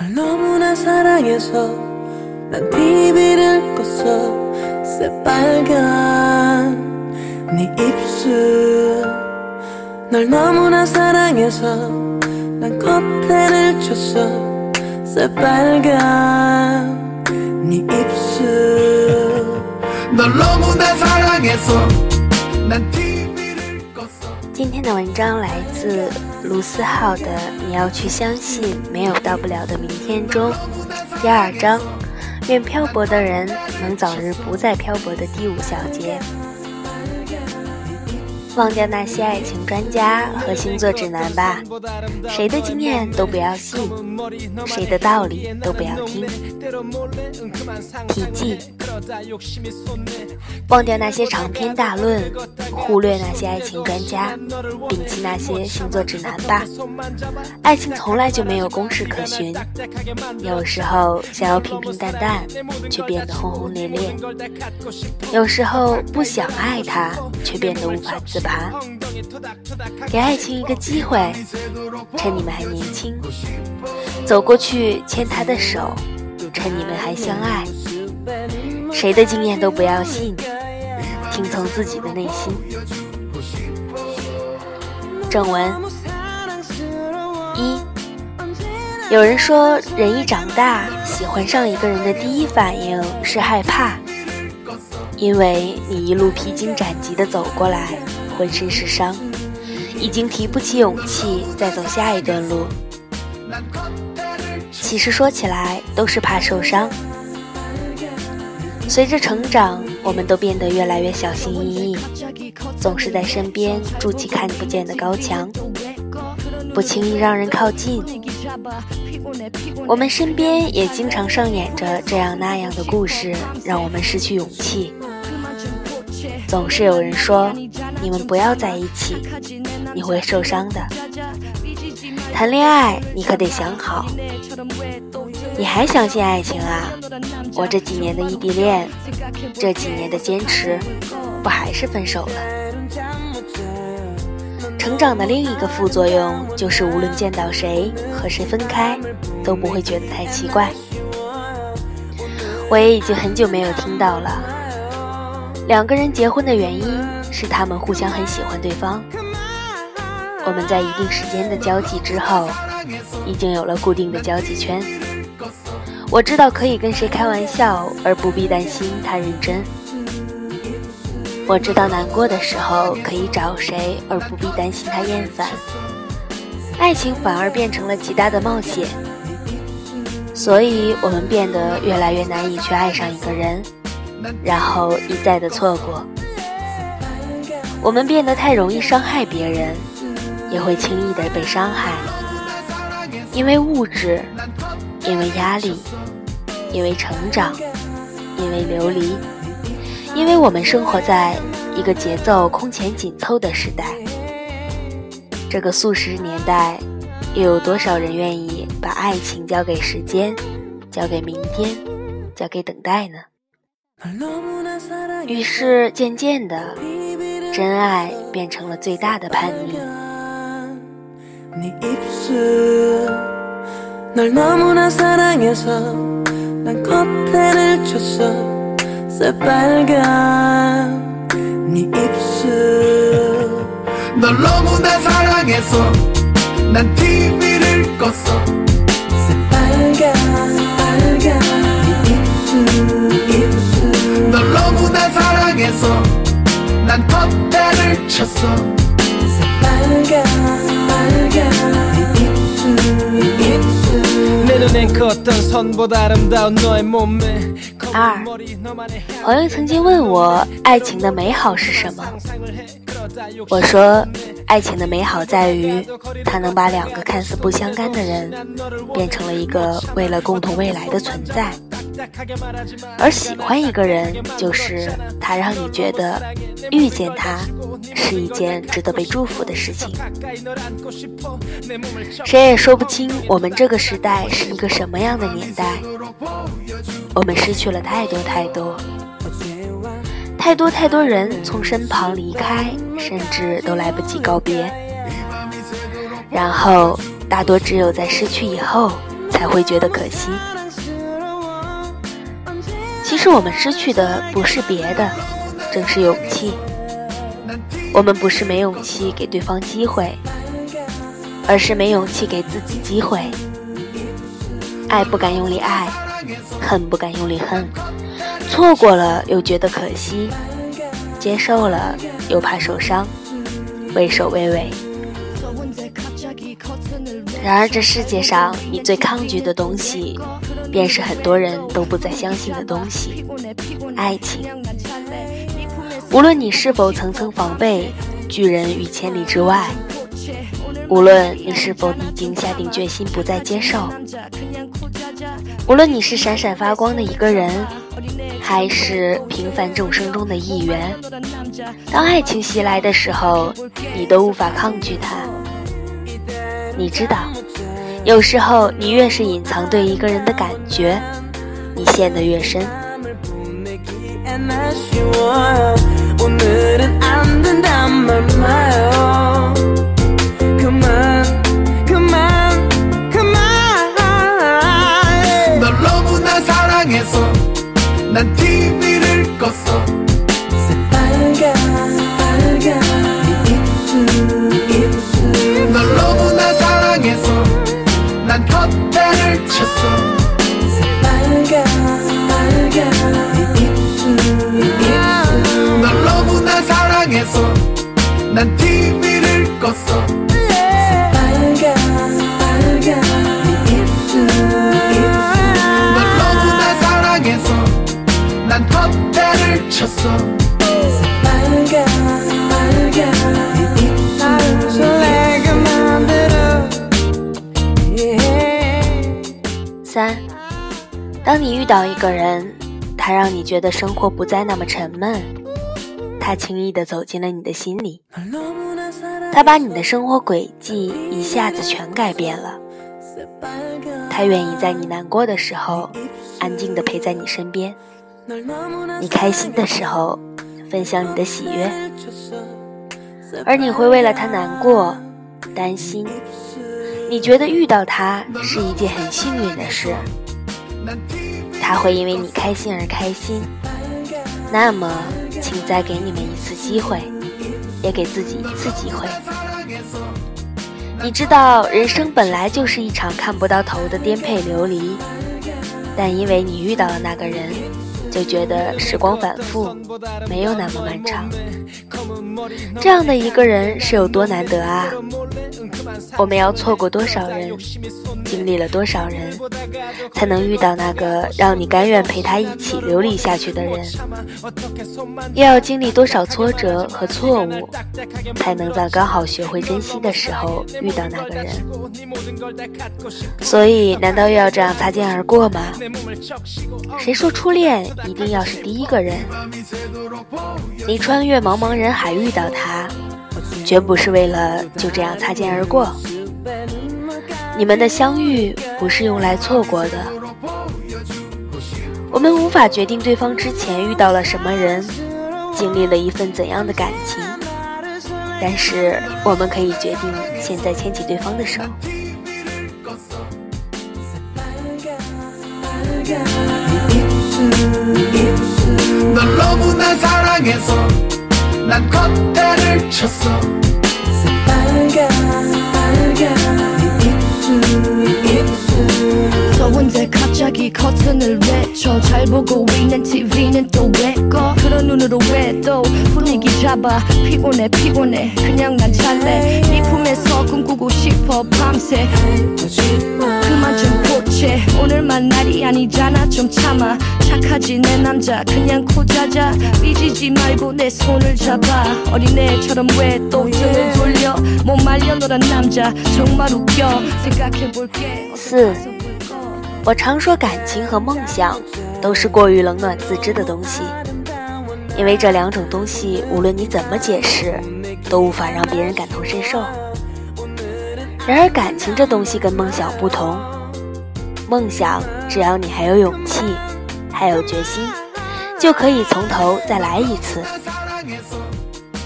널 너무나 사랑해서 난 TV를 껐어 새빨간 네 입술 널 너무나 사랑해서 난 커튼을 쳤어 새빨간 네 입술 널 너무나 사랑해서 난 TV를 껐어 今天的文章来自 卢思浩的《你要去相信没有到不了的明天》中第二章，愿漂泊的人能早日不再漂泊的第五小节。忘掉那些爱情专家和星座指南吧，谁的经验都不要信，谁的道理都不要听。题记：忘掉那些长篇大论，忽略那些爱情专家，摒弃那些星座指南吧。爱情从来就没有公式可循，有时候想要平平淡淡，却变得轰轰烈烈；有时候不想爱他，却变得无法自拔。给爱情一个机会，趁你们还年轻，走过去牵他的手，趁你们还相爱。谁的经验都不要信，听从自己的内心。正文一，有人说，人一长大，喜欢上一个人的第一反应是害怕，因为你一路披荆斩棘的走过来，浑身是伤，已经提不起勇气再走下一段路。其实说起来，都是怕受伤。随着成长，我们都变得越来越小心翼翼，总是在身边筑起看不见的高墙，不轻易让人靠近。我们身边也经常上演着这样那样的故事，让我们失去勇气。总是有人说：“你们不要在一起，你会受伤的。”谈恋爱，你可得想好。你还相信爱情啊？我这几年的异地恋，这几年的坚持，不还是分手了？成长的另一个副作用就是，无论见到谁和谁分开，都不会觉得太奇怪。我也已经很久没有听到了，两个人结婚的原因是他们互相很喜欢对方。我们在一定时间的交际之后，已经有了固定的交际圈。我知道可以跟谁开玩笑，而不必担心他认真。我知道难过的时候可以找谁，而不必担心他厌烦。爱情反而变成了极大的冒险，所以我们变得越来越难以去爱上一个人，然后一再的错过。我们变得太容易伤害别人，也会轻易的被伤害，因为物质，因为压力。因为成长，因为流离，因为我们生活在一个节奏空前紧凑的时代。这个速食年代，又有多少人愿意把爱情交给时间，交给明天，交给等待呢？于是，渐渐的，真爱变成了最大的叛逆。 난 커튼을 쳤어. 새빨간 네 입술. 널 너무나 사랑해서 난 TV를 껐어. 새빨간 새빨간 네 입술. 입술 널 너무나 사랑해서 난 커튼을 쳤어. 새빨간 새빨간 二，朋友曾经问我，爱情的美好是什么？我说，爱情的美好在于，它能把两个看似不相干的人，变成了一个为了共同未来的存在。而喜欢一个人，就是他让你觉得遇见他是一件值得被祝福的事情。谁也说不清我们这个时代是一个什么样的年代。我们失去了太多太多，太多太多人从身旁离开，甚至都来不及告别。然后，大多只有在失去以后。才会觉得可惜。其实我们失去的不是别的，正是勇气。我们不是没勇气给对方机会，而是没勇气给自己机会。爱不敢用力爱，恨不敢用力恨，错过了又觉得可惜，接受了又怕受伤，畏首畏尾。然而这世界上你最抗拒的东西，便是很多人都不再相信的东西——爱情。无论你是否层层防备，拒人于千里之外；无论你是否已经下定决心不再接受；无论你是闪闪发光的一个人，还是平凡众生中的一员，当爱情袭来的时候，你都无法抗拒它。你知道，有时候你越是隐藏对一个人的感觉，你陷得越深。 난 TV를 껐어. 새빨간 새빨간 네 입술. 입술 널 너무나 사랑해서 난 컷대를 쳤어. 새빨간 새빨간 네 입술. 입술 널 너무나 사랑해서 난 TV를 껐어 컷대를 쳤어 새빨간 새빨간 네 입술 설레게 만들어 yeah. 三，当你遇到一个人，他让你觉得生活不再那么沉闷，他轻易地走进了你的心里，他把你的生活轨迹一下子全改变了。他愿意在你难过的时候，安静地陪在你身边； 你开心的时候，分享你的喜悦，而你会为了他难过、担心。你觉得遇到他是一件很幸运的事，他会因为你开心而开心。那么，请再给你们一次机会，也给自己一次机会。你知道，人生本来就是一场看不到头的颠沛流离，但因为你遇到了那个人，就觉得时光反复，没有那么漫长。这样的一个人是有多难得啊！我们要错过多少人，经历了多少人，才能遇到那个让你甘愿陪他一起流离下去的人？又要经历多少挫折和错误，才能在刚好学会珍惜的时候遇到那个人？所以，难道又要这样擦肩而过吗？谁说初恋一定要是第一个人？你穿越茫茫人海遇到他，绝不是为了就这样擦肩而过。你们的相遇不是用来错过的。我们无法决定对方之前遇到了什么人，经历了一份怎样的感情，但是我们可以决定现在牵起对方的手。 널 너무나 사랑해서 난 컷대를 쳤어. 새빨간 새빨간 네 입술 입술. 더운데 갑자기 커튼을 외쳐. 잘 보고 있는 TV는 또왜꺼 그런 눈으로 왜 또 분위기 잡아 피곤해 피곤해 그냥 난 잘래 네 품에서 꿈꾸고 싶어 밤새 그만 좀 보채 오늘만 날이 아니잖아 좀 참아 착하지 내 남자 그냥 코자자 삐지지 말고 내 손을 잡아 어린애처럼 왜 또 등을 돌려 못 말려 너란 남자 정말 웃겨 생각해볼게 四我常说，感情和梦想都是过于冷暖自知的东西， 因为这两种东西，无论你怎么解释，都无法让别人感同身受。然而，感情这东西跟梦想不同，梦想只要你还有勇气，还有决心，就可以从头再来一次。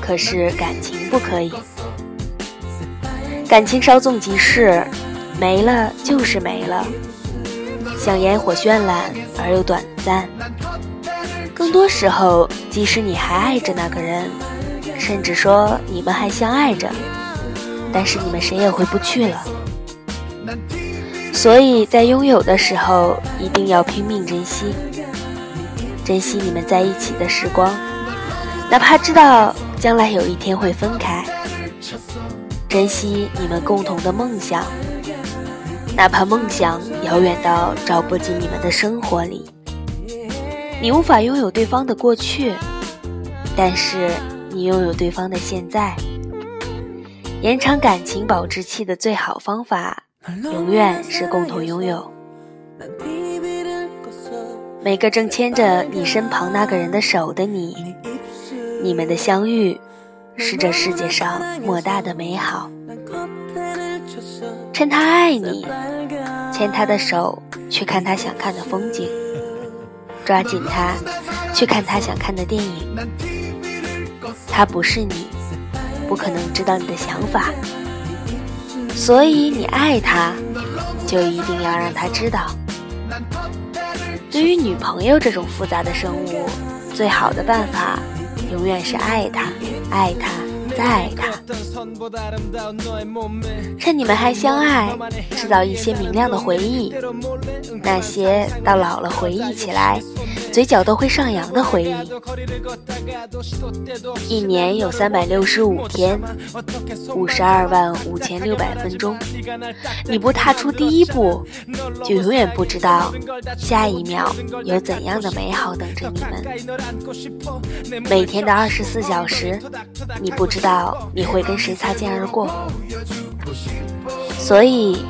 可是感情不可以，感情稍纵即逝，没了就是没了。像烟火绚烂而又短暂。更多时候，即使你还爱着那个人，甚至说你们还相爱着，但是你们谁也回不去了。所以在拥有的时候，一定要拼命珍惜，珍惜你们在一起的时光，哪怕知道将来有一天会分开。珍惜你们共同的梦想，哪怕梦想遥远到照不进你们的生活里。你无法拥有对方的过去，但是你拥有对方的现在。延长感情保质期的最好方法，永远是共同拥有。每个正牵着你身旁那个人的手的你，你们的相遇。是这世界上莫大的美好。趁他爱你，牵他的手去看他想看的风景，抓紧他去看他想看的电影。他不是你，不可能知道你的想法，所以你爱他，就一定要让他知道。对于女朋友这种复杂的生物，最好的办法。永远是爱他，爱他，再爱他。趁你们还相爱，制造一些明亮的回忆，那些到老了回忆起来。嘴角都会上扬的回忆。一年有三百六十五天，五十二万五千六百分钟。你不踏出第一步，就永远不知道下一秒有怎样的美好等着你们。每天的二十四小时，你不知道你会跟谁擦肩而过，所以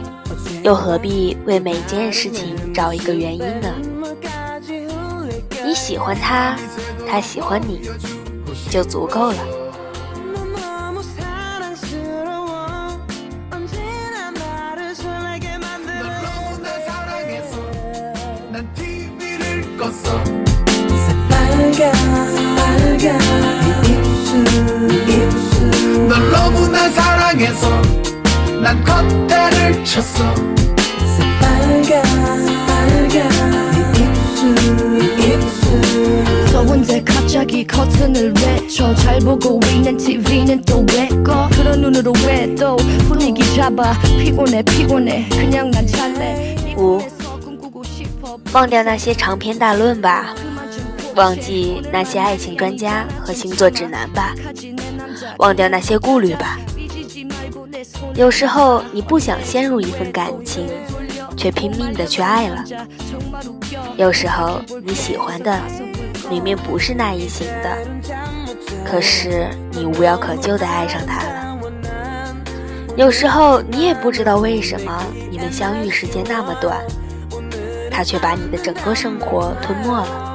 又何必为每件事情找一个原因呢？你喜欢他，他喜欢你，就足够了。 五，忘掉那些长篇大论吧， 忘记那些爱情专家和星座指南吧，忘掉那些顾虑吧。有时候你不想陷入一份感情，却拼命的去爱了。有时候你喜欢的。明明不是那一型的，可是你无药可救的爱上他了。有时候你也不知道为什么你们相遇时间那么短，他却把你的整个生活吞没了。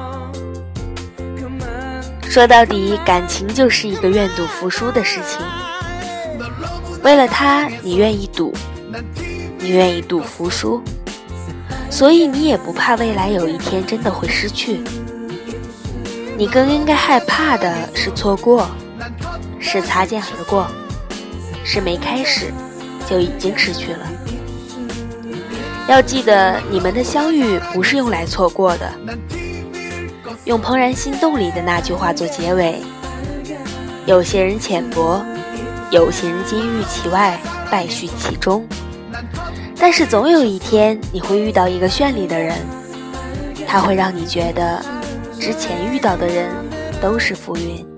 说到底，感情就是一个愿赌服输的事情。为了他，你愿意赌，你愿意赌服输，所以你也不怕未来有一天真的会失去。你更应该害怕的是错过，是擦肩而过，是没开始就已经失去了。要记得，你们的相遇不是用来错过的。用《怦然心动》里的那句话做结尾：有些人浅薄，有些人金玉其外，败絮其中。但是总有一天，你会遇到一个绚丽的人，他会让你觉得。之前遇到的人都是浮云。